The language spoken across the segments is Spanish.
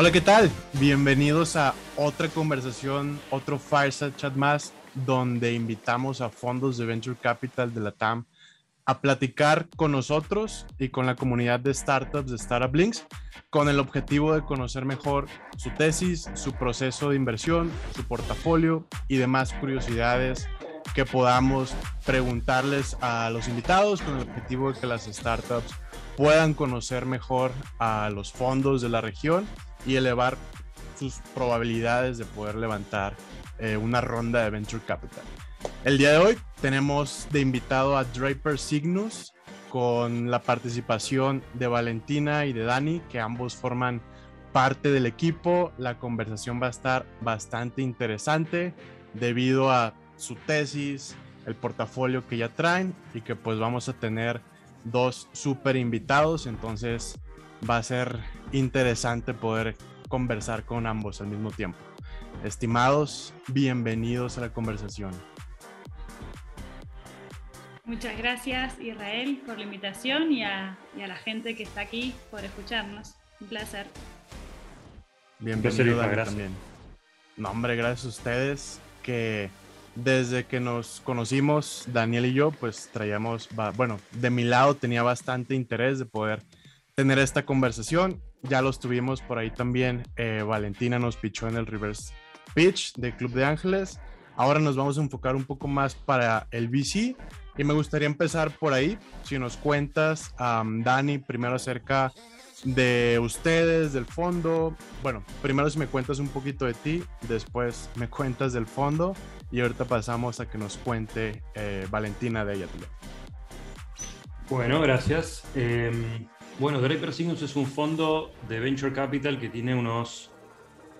Hola, ¿qué tal? Bienvenidos a otra conversación, otro Fireside Chat más, donde invitamos a fondos de Venture Capital de la TAM a platicar con nosotros y con la comunidad de startups de Startup Links con el objetivo de conocer mejor su tesis, su proceso de inversión, su portafolio y demás curiosidades que podamos preguntarles a los invitados con el objetivo de que las startups puedan conocer mejor a los fondos de la región y elevar sus probabilidades de poder levantar eh, una ronda de venture capital. El día de hoy tenemos de invitado a Draper Cygnus con la participación de Valentina y de Dani, que ambos forman parte del equipo. La conversación va a estar bastante interesante debido a su tesis, el portafolio que ya traen y que pues vamos a tener dos super invitados. Entonces va a ser interesante poder conversar con ambos al mismo tiempo. Estimados, bienvenidos a la conversación. Muchas gracias Israel por la invitación y a, la gente que está aquí por escucharnos. Un placer. Bienvenido Dani, también. No, hombre, gracias a ustedes que desde que nos conocimos, Daniel y yo, pues traíamos, bueno, de mi lado tenía bastante interés de poder tener esta conversación. Ya los tuvimos por ahí también. Eh, Valentina nos pichó en el reverse pitch de Club de Ángeles. Ahora nos vamos a enfocar un poco más para el VC y me gustaría empezar por ahí. Si nos cuentas, Dani, primero acerca de ustedes, del fondo. Bueno, primero si me cuentas un poquito de ti, después me cuentas del fondo y ahorita pasamos a que nos cuente eh, Valentina de ella. Bueno, gracias. Em, bueno, Draper Signus es un fondo de Venture Capital que tiene unos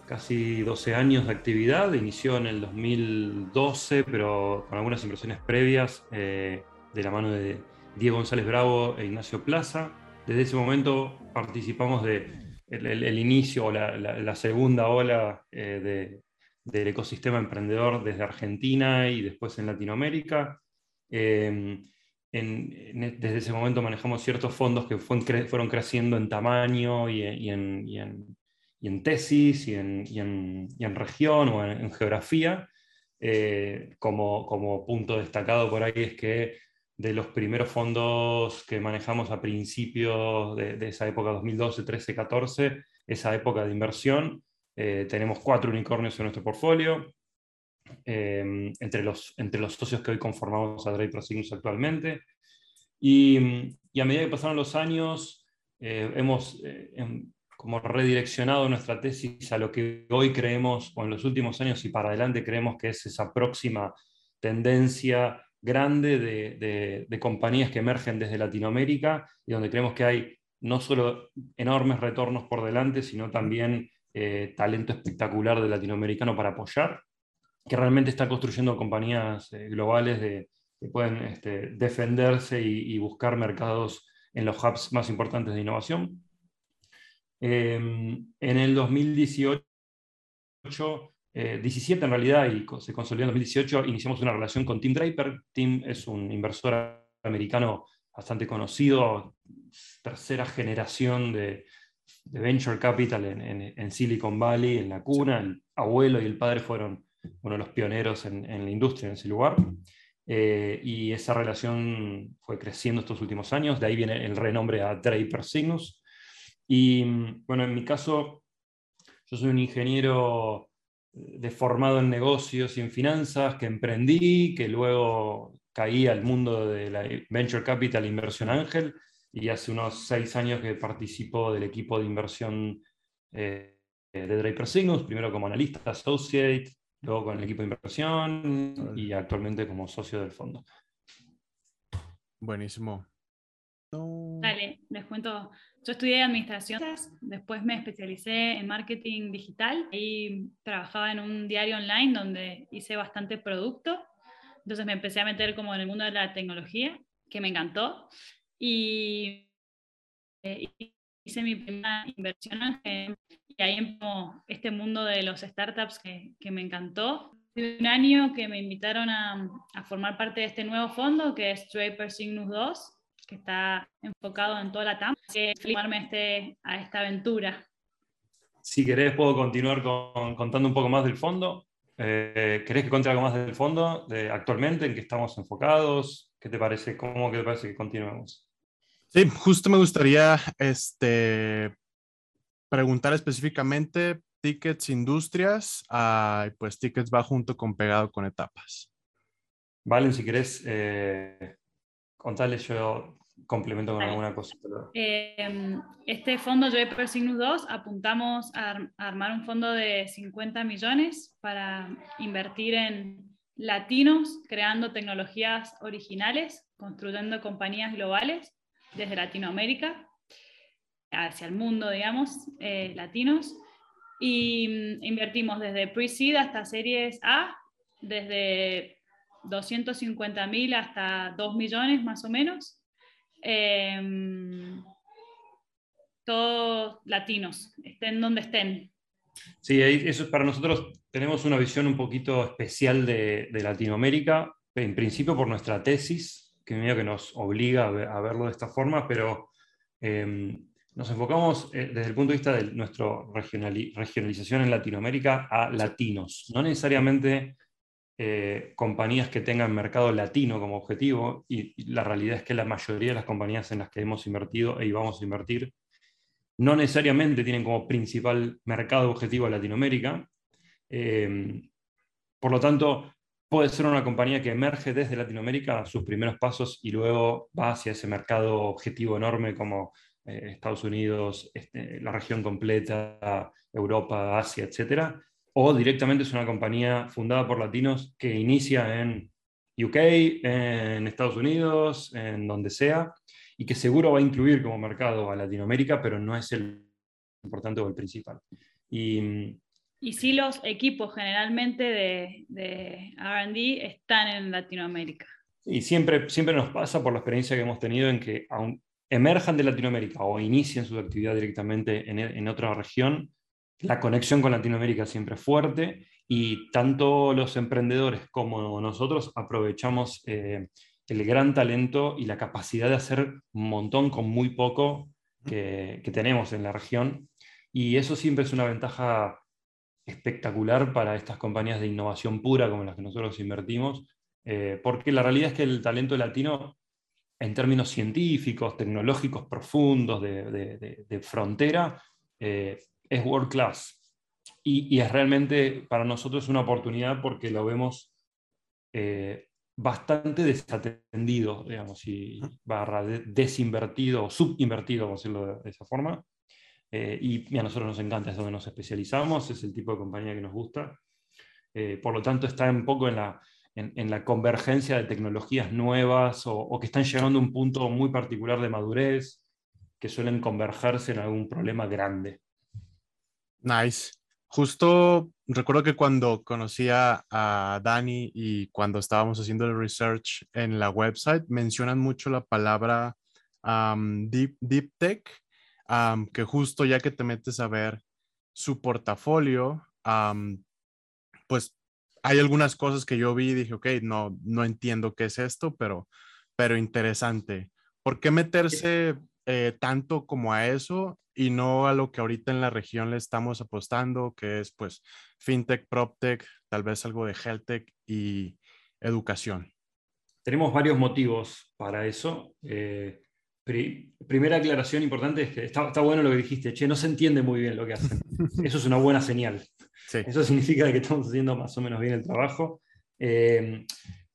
casi 12 años de actividad. Inició en el 2012, pero con algunas inversiones previas eh, de la mano de Diego González Bravo e Ignacio Plaza. Desde ese momento participamos de inicio o la, segunda ola eh, del ecosistema emprendedor desde Argentina y después en Latinoamérica. Eh, desde ese momento manejamos ciertos fondos que fueron creciendo en tamaño y, en, tesis y en, región o en, geografía. Eh, como, punto destacado por ahí es que de los primeros fondos que manejamos a principios de, esa época, 2012, 13, 14, esa época de inversión, eh, tenemos cuatro unicornios en nuestro portfolio, Em, entre, los, entre los socios que hoy conformamos a Cygnus actualmente. Y, y, a medida que pasaron los años, eh, hemos eh, em, como redireccionado nuestra tesis a lo que hoy creemos, o en los últimos años y para adelante creemos que es esa próxima tendencia grande de, de, compañías que emergen desde Latinoamérica y donde creemos que hay no solo enormes retornos por delante, sino también eh, talento espectacular de latinoamericano para apoyar que realmente está construyendo compañías eh, globales de, que pueden este, defenderse y, buscar mercados en los hubs más importantes de innovación. Em, en el 2018, 17 eh, en realidad, y se consolidó en 2018, iniciamos una relación con Tim Draper. Tim es un inversor americano bastante conocido, tercera generación de, venture capital en, en, Silicon Valley, en la cuna. El abuelo y el padre fueron uno de los pioneros en, la industria en ese lugar. Eh, y esa relación fue creciendo estos últimos años, de ahí viene el renombre a Draper Cygnus. Y bueno, en mi caso, yo soy un ingeniero de formado en negocios y en finanzas, que emprendí, que luego caí al mundo de la Venture Capital Inversión Ángel, y hace unos seis años que participo del equipo de inversión eh, de Draper Cygnus, primero como analista associate, luego con el equipo de inversión y actualmente como socio del fondo. Buenísimo. Dale, les cuento. Yo estudié administración, después me especialicé en marketing digital y trabajaba en un diario online donde hice bastante producto. Entonces me empecé a meter como en el mundo de la tecnología, que me encantó. Y, eh, hice mi primera inversión en ahí empezó este mundo de los startups que, que me encantó. Hace un año que me invitaron a, a, formar parte de este nuevo fondo que es Draper Cygnus 2, que está enfocado en toda la TAM, que sumarme a, este, a esta aventura. si querés puedo continuar contando un poco más del fondo. Eh, ¿Querés que cuente algo más del fondo de actualmente, en qué estamos enfocados? ¿Qué te parece? ¿Cómo te parece que continuemos? Sí, justo me gustaría este, preguntar específicamente tickets industrias, uh, pues tickets va junto con pegado con etapas. Valen, si querés eh, contarles yo complemento con alguna cosa. Em, este fondo Joy Signus 2 apuntamos a, armar un fondo de 50 millones para invertir en latinos, creando tecnologías originales, construyendo compañías globales desde Latinoamérica hacia el mundo, digamos, eh, latinos. Y mm, invertimos desde pre-seed hasta series A, desde 250 mil hasta 2 millones más o menos. Em, todos latinos, estén donde estén. Sí, eso es para nosotros, tenemos una visión un poquito especial de, Latinoamérica, en principio por nuestra tesis, que medio que nos obliga a, verlo de esta forma, pero em, nos enfocamos eh, desde el punto de vista de nuestra regionalización en Latinoamérica a latinos, no necesariamente eh, compañías que tengan mercado latino como objetivo, y, la realidad es que la mayoría de las compañías en las que hemos invertido e íbamos a invertir no necesariamente tienen como principal mercado objetivo Latinoamérica. Eh, por lo tanto, puede ser una compañía que emerge desde Latinoamérica sus primeros pasos y luego va hacia ese mercado objetivo enorme como eh, Estados Unidos, este, la región completa, Europa, Asia, etc. O directamente es una compañía fundada por latinos que inicia en UK, en Estados Unidos, en donde sea, y que seguro va a incluir como mercado a Latinoamérica, pero no es el importante o el principal. Y, y sí, los equipos generalmente de, de RD están en Latinoamérica. Y siempre, siempre nos pasa por la experiencia que hemos tenido en que aun, emerjan de Latinoamérica o inicien su actividad directamente en, otra región, la conexión con Latinoamérica siempre es fuerte y tanto los emprendedores como nosotros aprovechamos eh, el gran talento y la capacidad de hacer un montón con muy poco que, tenemos en la región. Y eso siempre es una ventaja espectacular para estas compañías de innovación pura como las que nosotros invertimos, eh, porque la realidad es que el talento latino en términos científicos, tecnológicos profundos, de, frontera, eh, es world class. Y, es realmente para nosotros una oportunidad porque lo vemos eh, bastante desatendido, digamos, y barra desinvertido o subinvertido, a decirlo de, esa forma. Eh, y, a nosotros nos encanta, es donde nos especializamos, es el tipo de compañía que nos gusta. por lo tanto, está un poco en la, en, la convergencia de tecnologías nuevas o, que están llegando a un punto muy particular de madurez, que suelen convergerse en algún problema grande. Nice. Justo recuerdo que cuando conocía a Dani y cuando estábamos haciendo el research en la website, mencionan mucho la palabra deep, deep tech, que justo ya que te metes a ver su portafolio, pues hay algunas cosas que yo vi y dije, ok, no, no entiendo qué es esto, pero, pero interesante. ¿Por qué meterse eh, tanto como a eso y no a lo que ahorita en la región le estamos apostando, que es pues fintech, proptech, tal vez algo de healthtech y educación? Tenemos varios motivos para eso. Eh, primera aclaración importante es que está, está, bueno lo que dijiste, che, no se entiende muy bien lo que hacen. Eso es una buena señal. Eso significa que estamos haciendo más o menos bien el trabajo. Eh,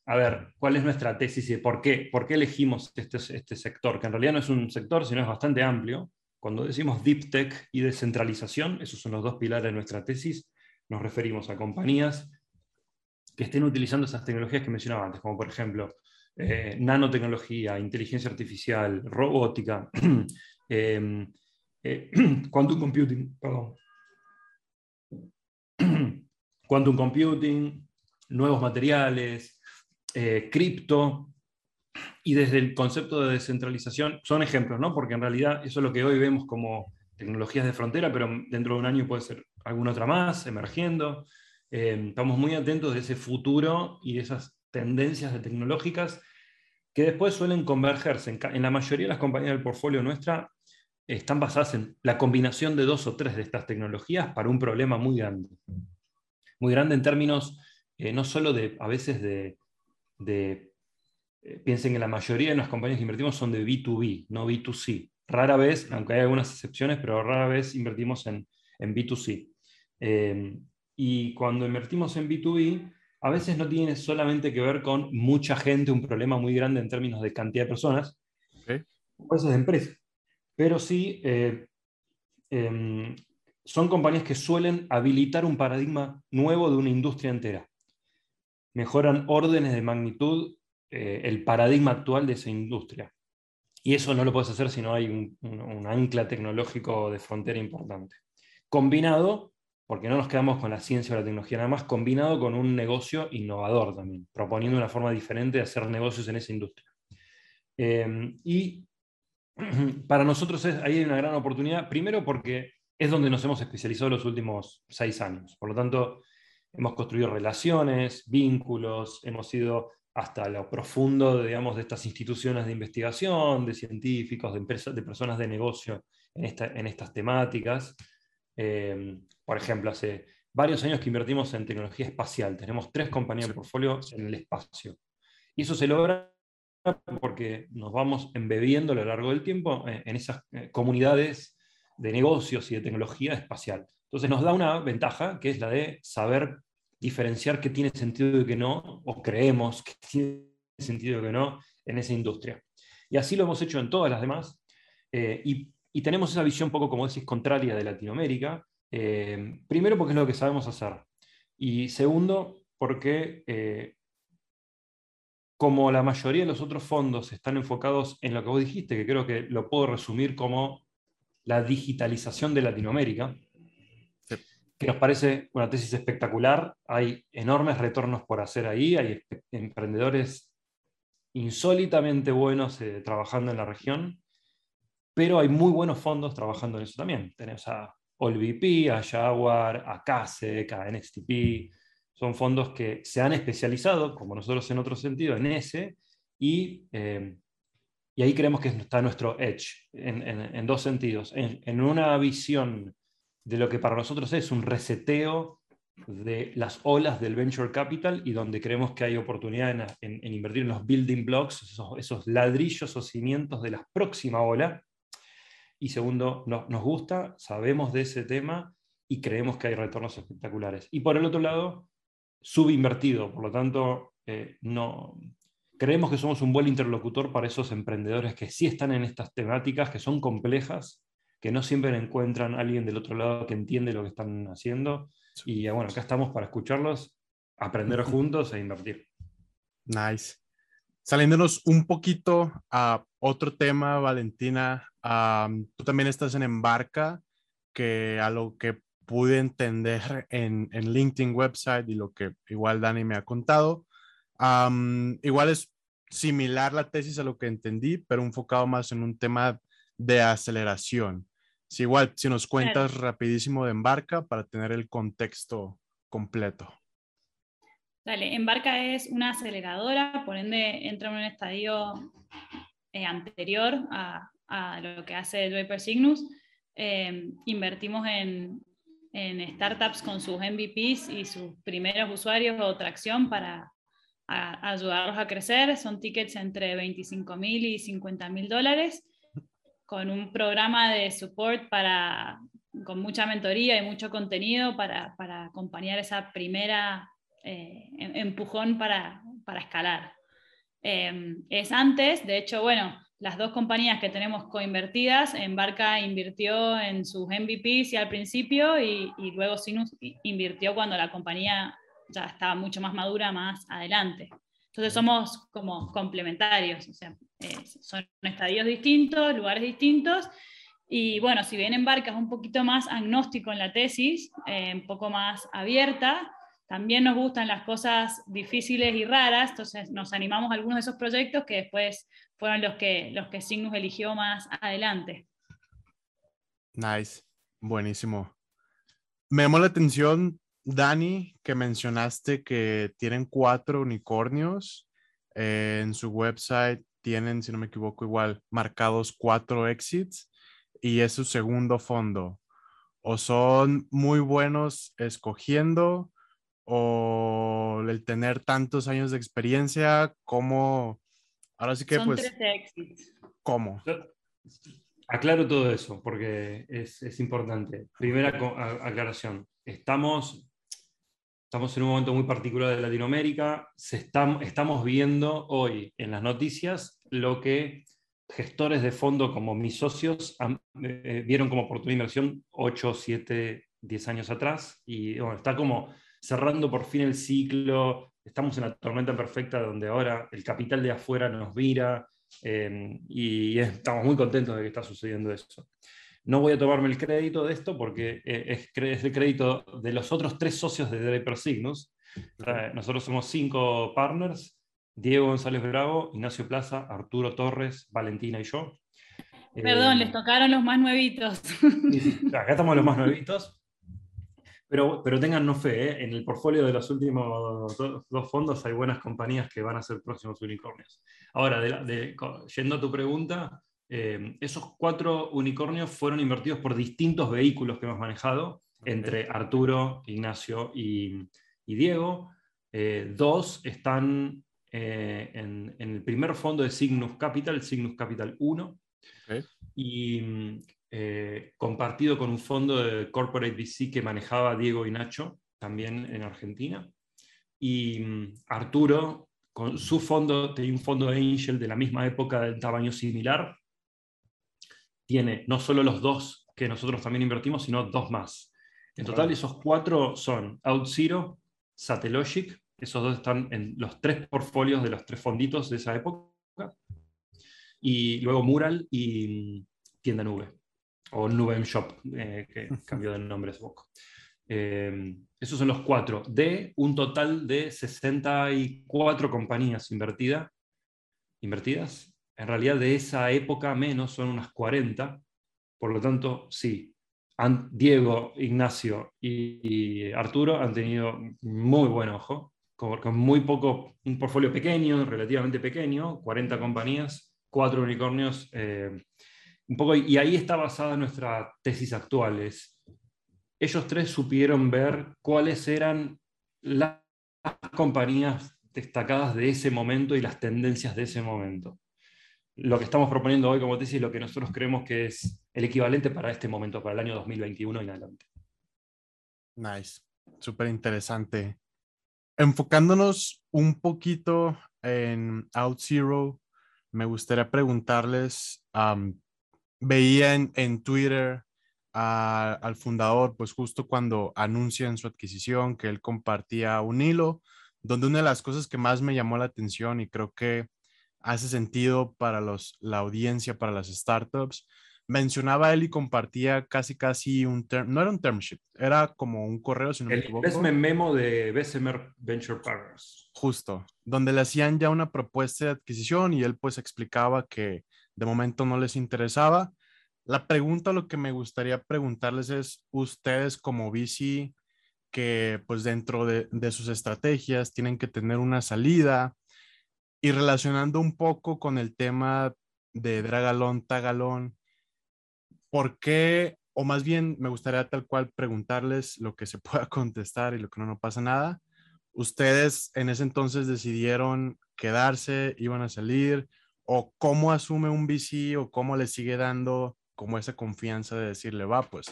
a ver, ¿cuál es nuestra tesis y por qué, por qué elegimos este, este sector? Que en realidad no es un sector, sino es bastante amplio. Cuando decimos deep tech y descentralización, esos son los dos pilares de nuestra tesis, nos referimos a compañías que estén utilizando esas tecnologías que mencionaba antes, como por ejemplo eh, nanotecnología, inteligencia artificial, robótica, eh, quantum computing, perdón, quantum computing, nuevos materiales, eh, cripto, y desde el concepto de descentralización son ejemplos, ¿no? Porque en realidad eso es lo que hoy vemos como tecnologías de frontera, pero dentro de un año puede ser alguna otra más emergiendo. Eh, estamos muy atentos de ese futuro y de esas tendencias tecnológicas que después suelen convergerse. En, en, la mayoría de las compañías del portfolio nuestra están basadas en la combinación de dos o tres de estas tecnologías para un problema muy grande. Muy grande en términos eh, no solo de, a veces de, eh, piensen que la mayoría de las compañías que invertimos son de B2B, no B2C. Rara vez, aunque hay algunas excepciones, pero rara vez invertimos en, B2C. Eh, y cuando invertimos en B2B, a veces no tiene solamente que ver con mucha gente, un problema muy grande en términos de cantidad de personas, o cosas de empresas. Pero sí, eh, em, son compañías que suelen habilitar un paradigma nuevo de una industria entera. Mejoran órdenes de magnitud eh, el paradigma actual de esa industria. Y eso no lo puedes hacer si no hay un ancla tecnológico de frontera importante. Combinado porque no nos quedamos con la ciencia o la tecnología nada más, combinado con un negocio innovador también, proponiendo una forma diferente de hacer negocios en esa industria. Eh, y para nosotros ahí hay una gran oportunidad, primero porque es donde nos hemos especializado los últimos seis años. Por lo tanto, hemos construido relaciones, vínculos, hemos ido hasta lo profundo, digamos, de estas instituciones de investigación, de científicos, de, empresas, de personas de negocio en, esta, en estas temáticas. Eh, por ejemplo, hace varios años que invertimos en tecnología espacial. Tenemos tres compañías de portfolio en el espacio. Y eso se logra porque nos vamos embebiendo a lo largo del tiempo en esas eh, comunidades de negocios y de tecnología espacial. Entonces nos da una ventaja, que es la de saber diferenciar qué tiene sentido y qué no, o creemos que tiene sentido y qué no, en esa industria. Y así lo hemos hecho en todas las demás. Eh, y, y, tenemos esa visión poco, como decís, contraria de Latinoamérica, eh, primero porque es lo que sabemos hacer. Y segundo, porque eh, como la mayoría de los otros fondos están enfocados en lo que vos dijiste, que creo que lo puedo resumir como la digitalización de Latinoamérica, que nos parece una tesis espectacular. Hay enormes retornos por hacer ahí, hay emprendedores insólitamente buenos eh, trabajando en la región, pero hay muy buenos fondos trabajando en eso también. Tenemos a AllVP, a Jaguar, a CASEC, a NXTP. Son fondos que se han especializado, como nosotros en otro sentido, en ese, y, eh, y ahí creemos que está nuestro edge, en, dos sentidos. En, una visión de lo que para nosotros es un reseteo de las olas del venture capital y donde creemos que hay oportunidad en, invertir en los building blocks, esos, ladrillos o cimientos de la próxima ola, y segundo, nos gusta, sabemos de ese tema y creemos que hay retornos espectaculares. Y por el otro lado, subinvertido, por lo tanto, eh, no, creemos que somos un buen interlocutor para esos emprendedores que sí están en estas temáticas, que son complejas, que no siempre encuentran a alguien del otro lado que entiende lo que están haciendo. Y bueno, acá estamos para escucharlos, aprender juntos e invertir. Nice. Saliéndonos un poquito a otro tema, Valentina, tú también estás en Embarca, que a lo que pude entender en, en LinkedIn website y lo que igual Dani me ha contado, igual es similar la tesis a lo que entendí, pero enfocado más en un tema de aceleración. Si igual, si nos cuentas rapidísimo de Embarca para tener el contexto completo. Dale, Embarca es una aceleradora, por ende entra en un estadio eh, anterior a, a, lo que hace Draper Cygnus. Eh, invertimos en, en, startups con sus MVPs y sus primeros usuarios o tracción para ayudarlos a crecer. Son tickets entre 25 mil y 50 mil dólares, con un programa de support para, con mucha mentoría y mucho contenido para, para acompañar esa primera eh, em, empujón para, para escalar. Em, es antes, de hecho, bueno, las dos compañías que tenemos coinvertidas, Embarca invirtió en sus MVPs y al principio y, y, luego Sinus invirtió cuando la compañía ya estaba mucho más madura más adelante. Entonces somos como complementarios, o sea, eh, son estadios distintos, lugares distintos. Y bueno, si bien Embarca es un poquito más agnóstico en la tesis, eh, un poco más abierta, también nos gustan las cosas difíciles y raras, entonces nos animamos a algunos de esos proyectos que después fueron los que, los que Signus eligió más adelante. Nice, buenísimo. Me llamó la atención, Dani, que mencionaste que tienen cuatro unicornios. Eh, en su website tienen, si no me equivoco, igual marcados cuatro exits. y es su segundo fondo? ¿O son muy buenos escogiendo? ¿O el tener tantos años de experiencia? ¿Cómo? Ahora sí que Son pues... 13 exits. ¿Cómo? Aclaro todo eso porque es, es importante. Primera aclaración. Estamos, estamos en un momento muy particular de Latinoamérica. Se están, estamos viendo hoy en las noticias lo que gestores de fondo como mis socios han- eh, vieron como oportunidad de inversión 8, 7, 10 años atrás. Y bueno, está como cerrando por fin el ciclo. Estamos en la tormenta perfecta donde ahora el capital de afuera nos mira. Eh, y estamos muy contentos de que está sucediendo eso. No voy a tomarme el crédito de esto porque eh, es, el crédito de los otros tres socios de Draper Signus. Eh, nosotros somos cinco partners, Diego González Bravo, Ignacio Plaza, Arturo Torres, Valentina y yo. Perdón, Eh, les tocaron los más nuevitos. Acá estamos los más nuevitos. Pero, pero tengan fe, ¿eh? en el portfolio de los últimos do- dos fondos hay buenas compañías que van a ser próximos unicornios. Ahora, de la- de- yendo a tu pregunta, eh, esos cuatro unicornios fueron invertidos por distintos vehículos que hemos manejado, entre Arturo, Ignacio y, y Diego. Eh, dos están eh, en, en el primer fondo de Cygnus Capital, Cygnus Capital 1, y mm, eh, compartido con un fondo de Corporate VC que manejaba Diego y Nacho, también en Argentina. Y mm, Arturo, con su fondo, tenía un fondo de Angel de la misma época, del tamaño similar. Tiene no solo los dos que nosotros también invertimos, sino dos más. En total, esos cuatro son OutZero, Satellogic, esos dos están en los tres portfolios de los tres fonditos de esa época. Y luego Mural y mm, Tienda Nube, o Nube Shop, eh, que cambió de nombre hace poco. Eh, esos son los cuatro, de un total de 64 compañías invertida- invertidas. En realidad, de esa época menos son unas 40. Por lo tanto, sí, han- Diego, Ignacio y, y Arturo han tenido muy buen ojo, con, con muy poco, un portfolio pequeño, relativamente pequeño, 40 compañías, cuatro unicornios. eh, un poco, y ahí está basada nuestra tesis actual. ellos tres supieron ver cuáles eran las compañías destacadas de ese momento y las tendencias de ese momento. Lo que estamos proponiendo hoy como tesis es lo que nosotros creemos que es el equivalente para este momento, para el año 2021 en adelante. Nice, súper interesante. Enfocándonos un poquito en OutZero, me gustaría preguntarles, am, veía en, en Twitter a- al fundador, pues justo cuando anuncian su adquisición, que él compartía un hilo, donde una de las cosas que más me llamó la atención y creo que hace sentido para los, la audiencia, para las startups, mencionaba él y compartía casi casi un term, no era un term sheet, era como un correo, si no me El equivoco. investment memo de Bessemer Venture Partners. Justo, donde le hacían ya una propuesta de adquisición y él pues explicaba que de momento no les interesaba. La pregunta, lo que me gustaría preguntarles es, ustedes como VC, que pues dentro de, de sus estrategias tienen que tener una salida y relacionando un poco con el tema de Dragalón, Tagalón, ¿por qué? O más bien me gustaría tal cual preguntarles lo que se pueda contestar y lo que no, no pasa nada. ¿Ustedes en ese entonces decidieron quedarse, iban a salir? ¿O cómo asume un VC o cómo le sigue dando como esa confianza de decirle, va, pues,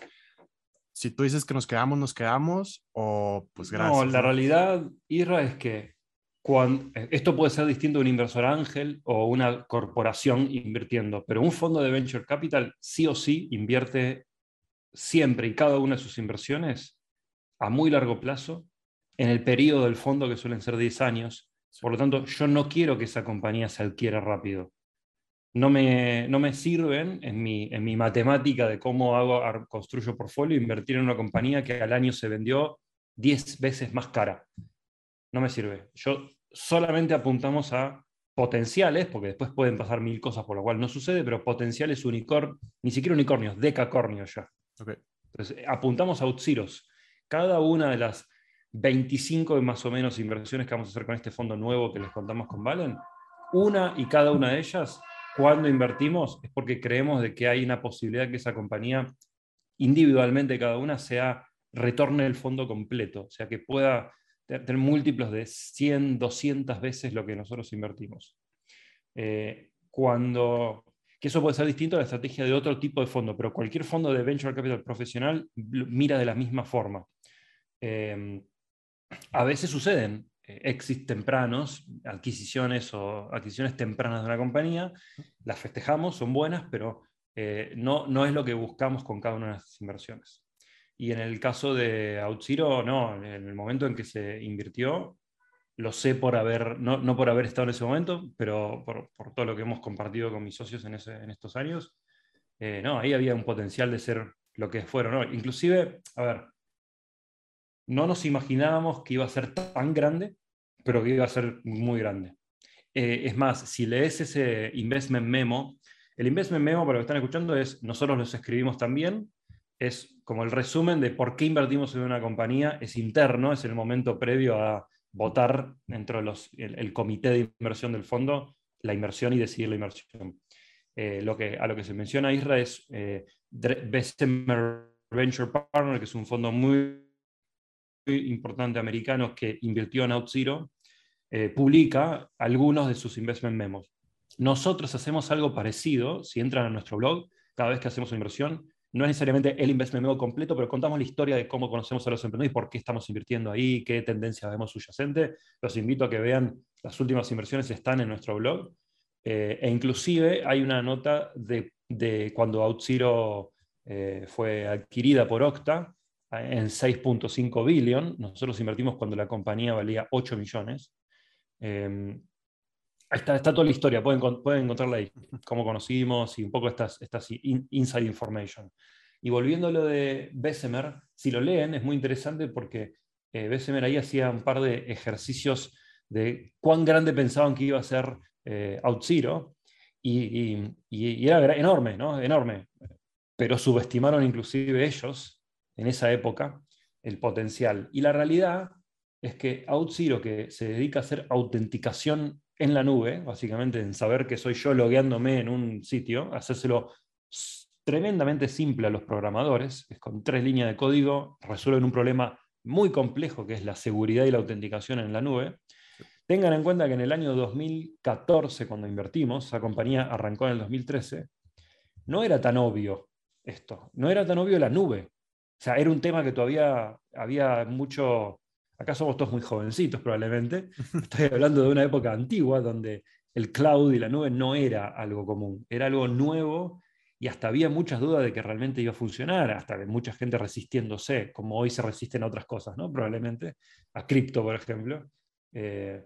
si tú dices que nos quedamos, nos quedamos, o pues gracias. No, la realidad, Irra, es que cuan- esto puede ser distinto de un inversor ángel o una corporación invirtiendo, pero un fondo de venture capital sí o sí invierte siempre y cada una de sus inversiones a muy largo plazo en el periodo del fondo que suelen ser 10 años. Por lo tanto, yo no quiero que esa compañía se adquiera rápido. No me, no me sirven en mi, en mi matemática de cómo hago, construyo portfolio, invertir en una compañía que al año se vendió 10 veces más cara. No me sirve. Yo solamente apuntamos a potenciales, porque después pueden pasar mil cosas por lo cual no sucede, pero potenciales unicornios, ni siquiera unicornios, decacornios ya. Entonces, apuntamos a Outsiros. Cada una de las 25 más o menos inversiones que vamos a hacer con este fondo nuevo que les contamos con Valen, una y cada una de ellas cuando invertimos es porque creemos de que hay una posibilidad que esa compañía individualmente cada una sea retorne el fondo completo, o sea que pueda tener múltiplos de 100, 200 veces lo que nosotros invertimos. Eh, cuando, que eso puede ser distinto a la estrategia de otro tipo de fondo, pero cualquier fondo de venture capital profesional mira de la misma forma. Eh, a veces suceden eh, exits tempranos, adquisiciones o adquisiciones tempranas de una compañía, las festejamos, son buenas, pero no, no es lo que buscamos con cada una de las inversiones. Y en el caso de OutZero, no, en el momento en que se invirtió, lo sé por haber, no, no por haber estado en ese momento, pero por, por, todo lo que hemos compartido con mis socios en, ese, en estos años, eh, no, ahí había un potencial de ser lo que fueron. ¿no? Inclusive, a ver, no nos imaginábamos que iba a ser tan grande, pero que iba a ser muy grande. Eh, es más, si lees ese investment memo, el investment memo, para lo que están escuchando, es nosotros los escribimos también, es como el resumen de por qué invertimos en una compañía, es interno, es el momento previo a votar dentro del el, comité de inversión del fondo la inversión y decidir la inversión. Eh, lo que, a lo que se menciona Isra es eh, Bessemer Venture Partner, que es un fondo muy, importante americano que invirtió en OutZero, eh, publica algunos de sus investment memos. Nosotros hacemos algo parecido, si entran a nuestro blog, cada vez que hacemos una inversión, no es necesariamente el investment memo completo, pero contamos la historia de cómo conocemos a los emprendedores y por qué estamos invirtiendo ahí, qué tendencias vemos subyacente. Los invito a que vean las últimas inversiones, están en nuestro blog. Eh, e inclusive hay una nota de, cuando OutZero eh, fue adquirida por Octa en 6.5 billion. Nosotros invertimos cuando la compañía valía 8 millones. Eh, Está, está, toda la historia, pueden, pueden encontrarla ahí, cómo conocimos y un poco estas, estas inside information. Y volviendo a lo de Bessemer, si lo leen es muy interesante porque eh, Bessemer ahí hacía un par de ejercicios de cuán grande pensaban que iba a ser eh, OutZero y, y, era enorme, ¿no? Enorme. Pero subestimaron inclusive ellos en esa época el potencial. Y la realidad es que OutZero, que se dedica a hacer autenticación en la nube, básicamente en saber que soy yo logueándome en un sitio, hacérselo tremendamente simple a los programadores, es con tres líneas de código, resuelven un problema muy complejo que es la seguridad y la autenticación en la nube. Tengan en cuenta que en el año 2014, cuando invertimos, esa compañía arrancó en el 2013, no era tan obvio esto, no era tan obvio la nube. O sea, era un tema que todavía había mucho, Acá somos todos muy jovencitos probablemente. Estoy hablando de una época antigua donde el cloud y la nube no era algo común, era algo nuevo y hasta había muchas dudas de que realmente iba a funcionar, hasta de mucha gente resistiéndose, como hoy se resisten a otras cosas, ¿no? Probablemente, a cripto, por ejemplo. Eh,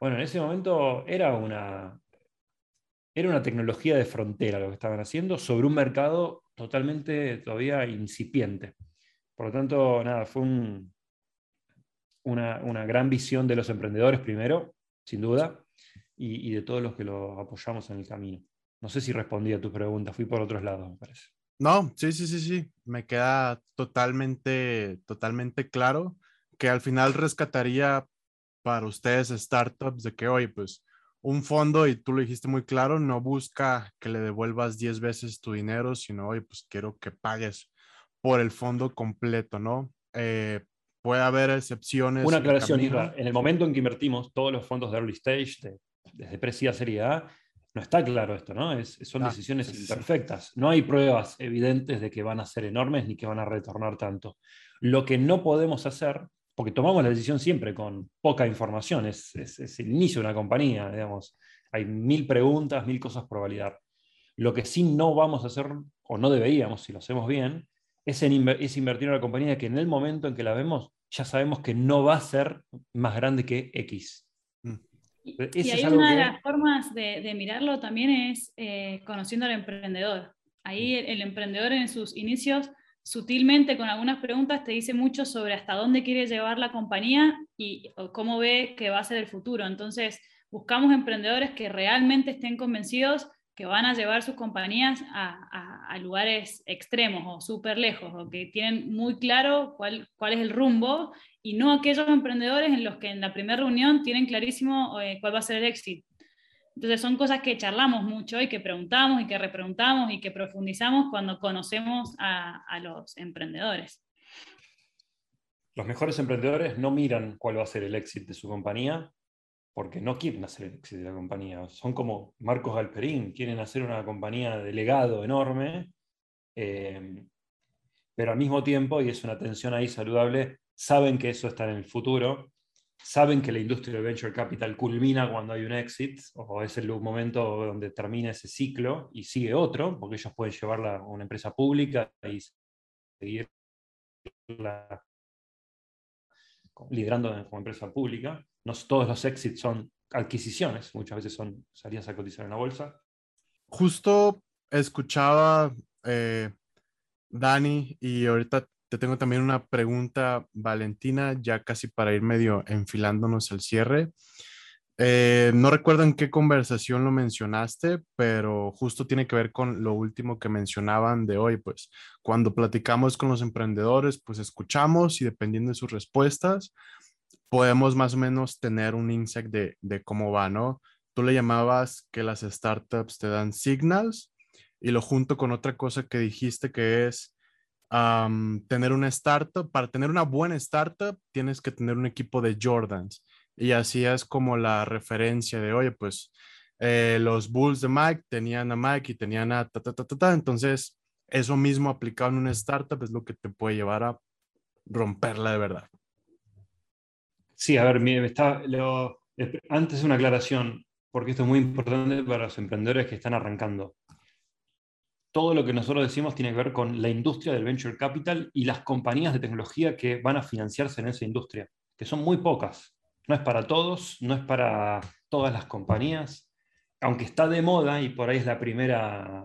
bueno, en ese momento era una, era una tecnología de frontera lo que estaban haciendo sobre un mercado totalmente todavía incipiente. Por lo tanto, nada, fue un, una, gran visión de los emprendedores primero, sin duda, y, de todos los que lo apoyamos en el camino. No sé si respondí a tu pregunta, fui por otros lados, me parece. No, sí, sí, sí, sí, me queda totalmente, totalmente claro que al final rescataría para ustedes startups de que, oye, pues un fondo, y tú lo dijiste muy claro, no busca que le devuelvas 10 veces tu dinero, sino, oye, pues quiero que pagues por el fondo completo, ¿no? Eh, puede haber excepciones. Una aclaración, En el momento en que invertimos todos los fondos de early stage, desde pre a serie A, no está claro esto, ¿no? Es, son ah, decisiones imperfectas. No hay pruebas evidentes de que van a ser enormes ni que van a retornar tanto. Lo que no podemos hacer, porque tomamos la decisión siempre con poca información, es, es el inicio de una compañía, digamos. Hay mil preguntas, mil cosas por validar. Lo que sí no vamos a hacer, o no deberíamos, si lo hacemos bien, es, es invertir en una compañía que en el momento en que la vemos ya sabemos que no va a ser más grande que X. Mm. Y, ahí una de las formas de, mirarlo también es eh, conociendo al emprendedor. Ahí mm. el, emprendedor en sus inicios sutilmente con algunas preguntas te dice mucho sobre hasta dónde quiere llevar la compañía y cómo ve que va a ser el futuro. Entonces, buscamos emprendedores que realmente estén convencidos que van a llevar sus compañías a, lugares extremos o súper lejos, o que tienen muy claro cuál, cuál es el rumbo, y no aquellos emprendedores en los que en la primera reunión tienen clarísimo eh, cuál va a ser el éxito. Entonces son cosas que charlamos mucho y que preguntamos y que repreguntamos y que profundizamos cuando conocemos a, a los emprendedores. Los mejores emprendedores no miran cuál va a ser el éxito de su compañía porque no quieren hacer el éxito de la compañía. Son como Marcos Galperín, quieren hacer una compañía de legado enorme, eh, pero al mismo tiempo, y es una tensión ahí saludable, saben que eso está en el futuro saben que la industria de venture capital culmina cuando hay un exit, o es el momento donde termina ese ciclo y sigue otro, porque ellos pueden llevarla a una empresa pública y seguir liderando como empresa pública. No todos los exits son adquisiciones, muchas veces son salidas a cotizar en la bolsa. Justo escuchaba eh, Dani y ahorita te tengo también una pregunta, Valentina, ya casi para ir medio enfilándonos al cierre. Eh, no recuerdo en qué conversación lo mencionaste, pero justo tiene que ver con lo último que mencionaban de hoy, pues cuando platicamos con los emprendedores, pues escuchamos y dependiendo de sus respuestas, podemos más o menos tener un insight de, de cómo va, ¿no? Tú le llamabas que las startups te dan signals y lo junto con otra cosa que dijiste que es tener una startup. Para tener una buena startup tienes que tener un equipo de Jordans. Y así es como la referencia de, oye, pues eh, los Bulls de Mike tenían a Mike y tenían a ta, ta, ta, ta, ta. Entonces, eso mismo aplicado en una startup es lo que te puede llevar a romperla de verdad. Sí, a ver, está, lo, antes una aclaración, porque esto es muy importante para los emprendedores que están arrancando todo lo que nosotros decimos tiene que ver con la industria del venture capital y las compañías de tecnología que van a financiarse en esa industria, que son muy pocas. No es para todos, no es para todas las compañías, aunque está de moda y por ahí es la primera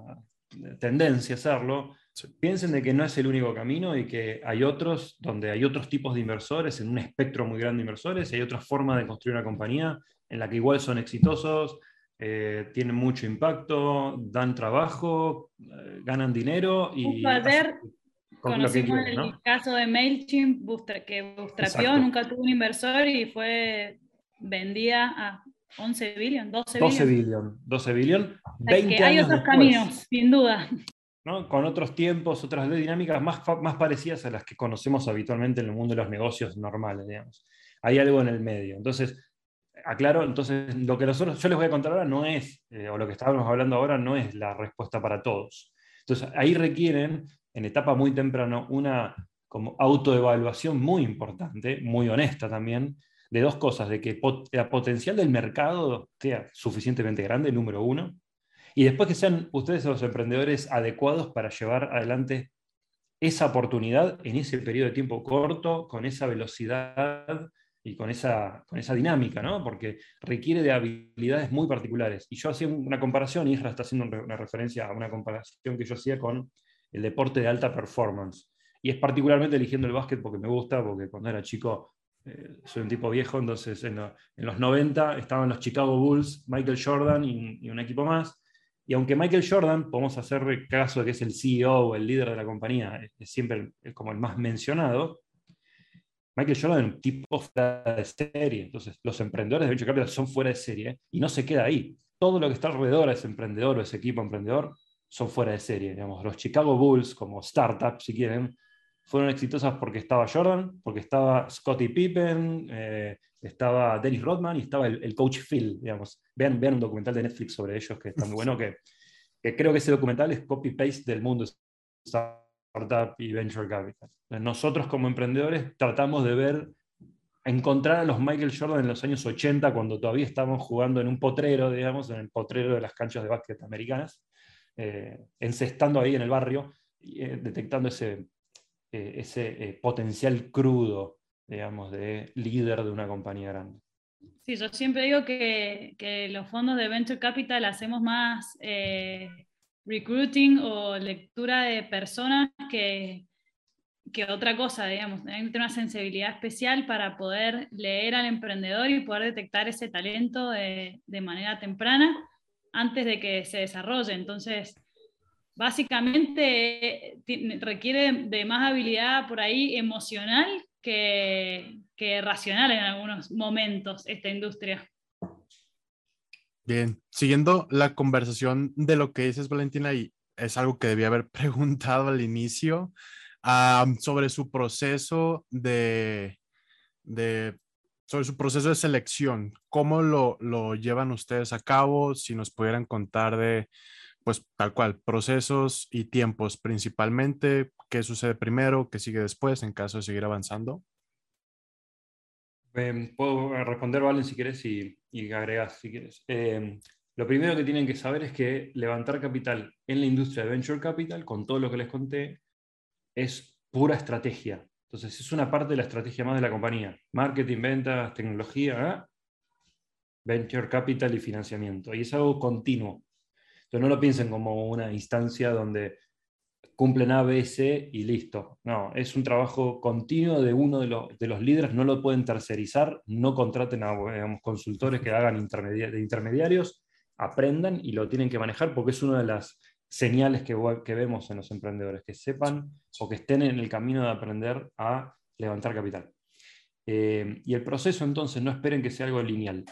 tendencia hacerlo, piensen de que no es el único camino y que hay otros donde hay otros tipos de inversores, en un espectro muy grande de inversores, y hay otras formas de construir una compañía en la que igual son exitosos, eh, tienen mucho impacto, dan trabajo, eh, ganan dinero y... Ayer conocimos el caso de MailChimp, que Bootstrapió, nunca tuvo un inversor y fue vendida a 11 billion, 12 12 billion. 12 billion. 20 hay otros caminos, sin duda. ¿no? Con otros tiempos, otras dinámicas más, más parecidas a las que conocemos habitualmente en el mundo de los negocios normales, digamos. Hay algo en el medio. Entonces, aclaro, entonces lo que nosotros, yo les voy a contar ahora no es, eh, o lo que estábamos hablando ahora no es la respuesta para todos. Entonces ahí requieren, en etapa muy temprana, una como autoevaluación muy importante, muy honesta también, de dos cosas, de que el potencial del mercado sea suficientemente grande, número uno, y después que sean ustedes los emprendedores adecuados para llevar adelante esa oportunidad en ese periodo de tiempo corto, con esa velocidad y con esa, con esa dinámica, ¿no? porque requiere de habilidades muy particulares. Y yo hacía una comparación, Isra está haciendo una referencia a una comparación que yo hacía con el deporte de alta performance. Y es particularmente eligiendo el básquet porque me gusta, porque cuando era chico eh, soy un tipo viejo, entonces en, los 90 estaban los Chicago Bulls, Michael Jordan y, un equipo más. Y aunque Michael Jordan, podemos hacer caso de que es el CEO, el líder de la compañía, es siempre como el más mencionado, Michael Jordan es un tipo fuera de serie. Entonces, los emprendedores de Venture Capital son fuera de serie y no se queda ahí. Todo lo que está alrededor de ese emprendedor o ese equipo emprendedor son fuera de serie. Digamos, los Chicago Bulls, como startup, si quieren, fueron exitosas porque estaba Jordan, porque estaba Scottie Pippen, eh, estaba Dennis Rodman y estaba el, coach Phil. Digamos. Vean, vean un documental de Netflix sobre ellos que está muy bueno, que, que creo que ese documental es copy-paste del mundo startup y venture capital. Nosotros como emprendedores tratamos de ver, encontrar a los Michael Jordan en los años 80, cuando todavía estábamos jugando en un potrero, digamos, en el potrero de las canchas de básquet americanas, eh, encestando ahí en el barrio, eh, detectando ese, eh, ese potencial crudo, digamos, de líder de una compañía grande. Sí, yo siempre digo que, que los fondos de Venture Capital hacemos más recruiting o lectura de personas que, que otra cosa, digamos. Hay una sensibilidad especial para poder leer al emprendedor y poder detectar ese talento de, de manera temprana antes de que se desarrolle. Entonces, básicamente requiere de más habilidad por ahí emocional que, que racional en algunos momentos esta industria. Bien, siguiendo la conversación de lo que dices, Valentina, y es algo que debía haber preguntado al inicio, sobre su proceso de, sobre su proceso de selección. ¿Cómo lo, lo llevan ustedes a cabo? Si nos pudieran contar de, pues tal cual, procesos y tiempos principalmente, qué sucede primero, qué sigue después en caso de seguir avanzando. Em, puedo responder, Valen, si quieres, y, y agregas si quieres. Em, lo primero que tienen que saber es que levantar capital en la industria de venture capital, con todo lo que les conté, es pura estrategia. Entonces, es una parte de la estrategia más de la compañía. Marketing, ventas, tecnología, ¿eh? venture capital y financiamiento. Y es algo continuo. Entonces, no lo piensen como una instancia donde cumplen A, B, C y listo. No, es un trabajo continuo de uno de los, líderes, no lo pueden tercerizar, no contraten a consultores que hagan de intermediarios, aprendan y lo tienen que manejar porque es una de las señales que, que vemos en los emprendedores, que sepan o que estén en el camino de aprender a levantar capital. Eh, y el proceso entonces no esperen que sea algo lineal.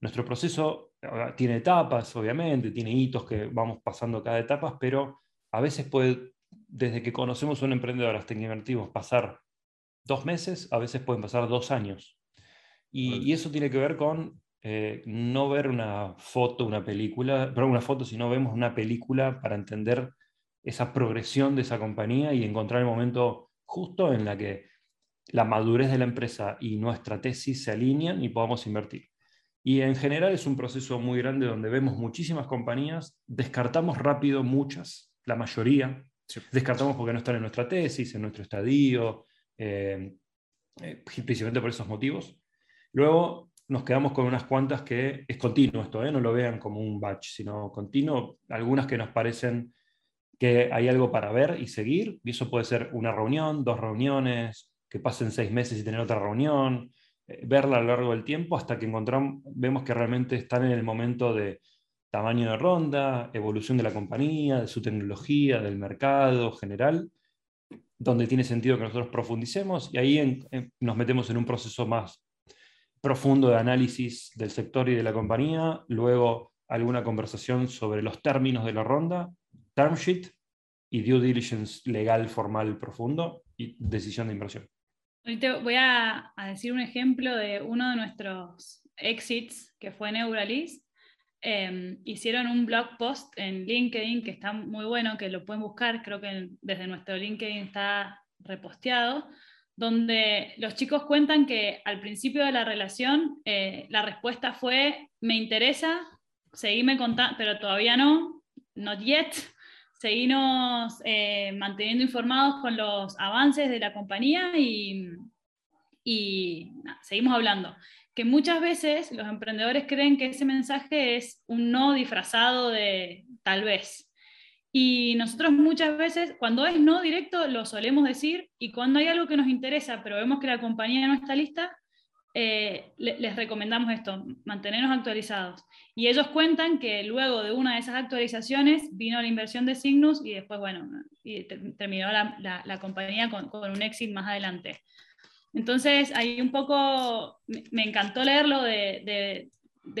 Nuestro proceso tiene etapas, obviamente, tiene hitos que vamos pasando cada etapa, pero a veces puede, desde que conocemos a un emprendedor hasta que invertimos, pasar dos meses, a veces pueden pasar dos años. Y, eso tiene que ver con eh, no ver una foto, una película, pero una foto, sino vemos una película para entender esa progresión de esa compañía y encontrar el momento justo en la que la madurez de la empresa y nuestra tesis se alinean y podamos invertir. Y en general es un proceso muy grande donde vemos muchísimas compañías, descartamos rápido muchas la mayoría. Descartamos porque no están en nuestra tesis, en nuestro estadio, eh, eh, principalmente por esos motivos. Luego nos quedamos con unas cuantas que es continuo esto, ¿eh? no lo vean como un batch, sino continuo. Algunas que nos parecen que hay algo para ver y seguir, y eso puede ser una reunión, dos reuniones, que pasen seis meses y tener otra reunión, verla a lo largo del tiempo hasta que encontramos, vemos que realmente están en el momento de tamaño de ronda, evolución de la compañía, de su tecnología, del mercado general, donde tiene sentido que nosotros profundicemos y ahí nos metemos en un proceso más profundo de análisis del sector y de la compañía, luego alguna conversación sobre los términos de la ronda, term sheet y due diligence legal, formal, profundo y decisión de inversión. Ahorita voy a, a decir un ejemplo de uno de nuestros exits que fue Neuralis Em, hicieron un blog post en LinkedIn que está muy bueno, que lo pueden buscar, creo que desde nuestro LinkedIn está reposteado, donde los chicos cuentan que al principio de la relación eh, la respuesta fue, me interesa, seguime contando, pero todavía no, not yet, seguimos eh, manteniendo informados con los avances de la compañía y, y seguimos hablando que muchas veces los emprendedores creen que ese mensaje es un no disfrazado de tal vez. Y nosotros muchas veces, cuando es no directo, lo solemos decir, y cuando hay algo que nos interesa, pero vemos que la compañía no está lista, eh, les recomendamos esto, mantenernos actualizados. Y ellos cuentan que luego de una de esas actualizaciones vino la inversión de Signus y después, bueno, y terminó la, la, compañía con, con, un exit más adelante. Entonces, ahí un poco me encantó leerlo de,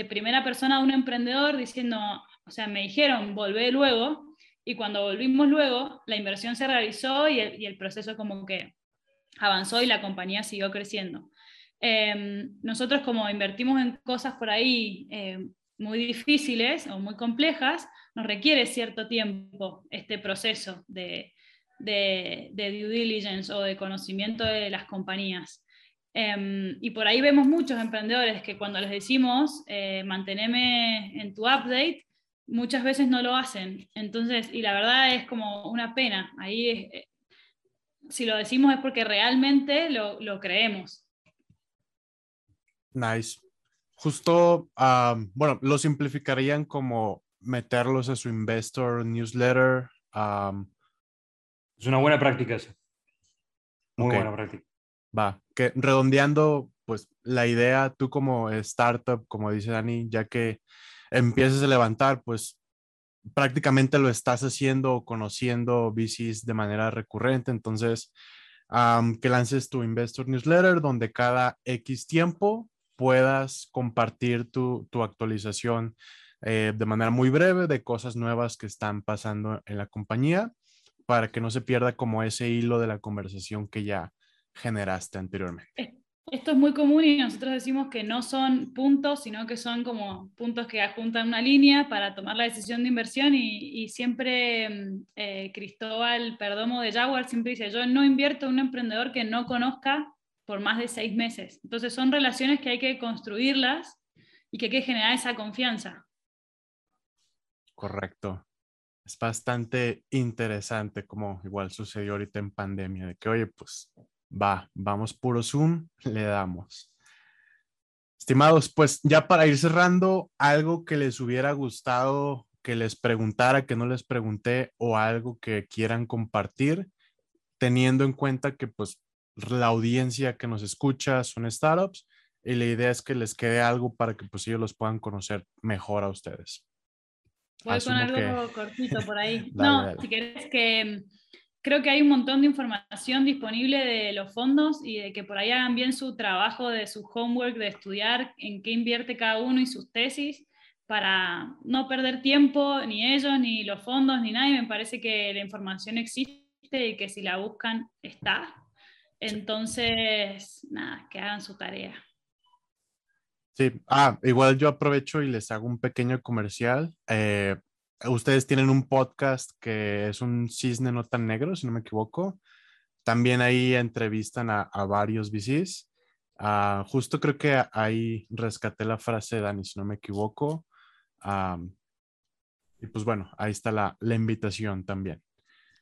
primera persona de un emprendedor diciendo, o sea, me dijeron, volvé luego, y cuando volvimos luego, la inversión se realizó y el, proceso como que avanzó y la compañía siguió creciendo. Em, nosotros como invertimos en cosas por ahí eh, muy difíciles o muy complejas, nos requiere cierto tiempo este proceso de, de, due diligence o de conocimiento de las compañías. Em, y por ahí vemos muchos emprendedores que cuando les decimos eh, manteneme en tu update, muchas veces no lo hacen. Entonces, y la verdad es como una pena. Ahí, eh, si lo decimos es porque realmente lo, creemos. Nice. Justo, bueno, lo simplificarían como meterlos a su investor newsletter, es una buena práctica eso. Muy buena práctica. Va, que redondeando, pues la idea, tú como startup, como dice Dani, ya que empieces a levantar, pues prácticamente lo estás haciendo o conociendo VCs de manera recurrente. Entonces, que lances tu Investor Newsletter donde cada X tiempo puedas compartir tu, tu actualización eh, de manera muy breve de cosas nuevas que están pasando en la compañía para que no se pierda como ese hilo de la conversación que ya generaste anteriormente. Esto es muy común y nosotros decimos que no son puntos, sino que son como puntos que juntan una línea para tomar la decisión de inversión y, siempre mm, eh, Cristóbal Perdomo de Jaguar siempre dice, yo no invierto en un emprendedor que no conozca por más de seis meses. Entonces son relaciones que hay que construirlas y que hay que generar esa confianza. Correcto. Es bastante interesante como igual sucedió ahorita en pandemia, de que, oye, pues Va, vamos puro Zoom, le damos. Estimados, pues ya para ir cerrando, algo que les hubiera gustado que les preguntara, que no les pregunté, o algo que quieran compartir, teniendo en cuenta que pues la audiencia que nos escucha son startups y la idea es que les quede algo para que pues ellos los puedan conocer mejor a ustedes. Voy con algo cortito por ahí. no, si querés que creo que hay un montón de información disponible de los fondos y de que por ahí hagan bien su trabajo de su homework, de estudiar en qué invierte cada uno y sus tesis para no perder tiempo, ni ellos, ni los fondos, ni nadie. Me parece que la información existe y que si la buscan está. Entonces, nada, que hagan su tarea. Sí, ah, igual yo aprovecho y les hago un pequeño comercial. Eh, ustedes tienen un podcast que es un cisne no tan negro, si no me equivoco. También ahí entrevistan a, varios VCs. Ah, justo creo que ahí rescaté la frase de Dani, si no me equivoco. y pues bueno, ahí está la, invitación también.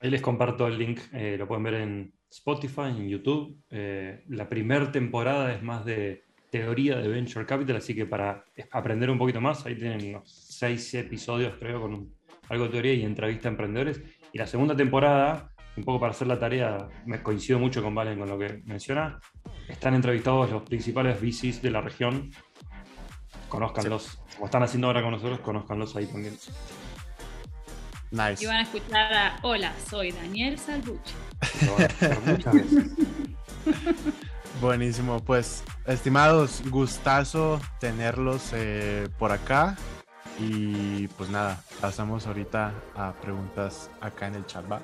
Ahí les comparto el link, eh, lo pueden ver en Spotify, en YouTube. Eh, la primera temporada es más de teoría de Venture Capital, así que para aprender un poquito más, ahí tienen unos seis episodios, creo, con algo de teoría y entrevista a emprendedores. Y la segunda temporada, un poco para hacer la tarea, me coincido mucho con Valen con lo que menciona, están entrevistados los principales VCs de la región. Conozcanlos, como están haciendo ahora con nosotros, conozcanlos ahí también. Nice. Y van a escuchar a Hola, soy Daniel Salbuche. Muchas veces. Buenísimo, pues estimados, gustazo tenerlos eh, por acá. Y pues nada, pasamos ahorita a preguntas acá en el chatbot.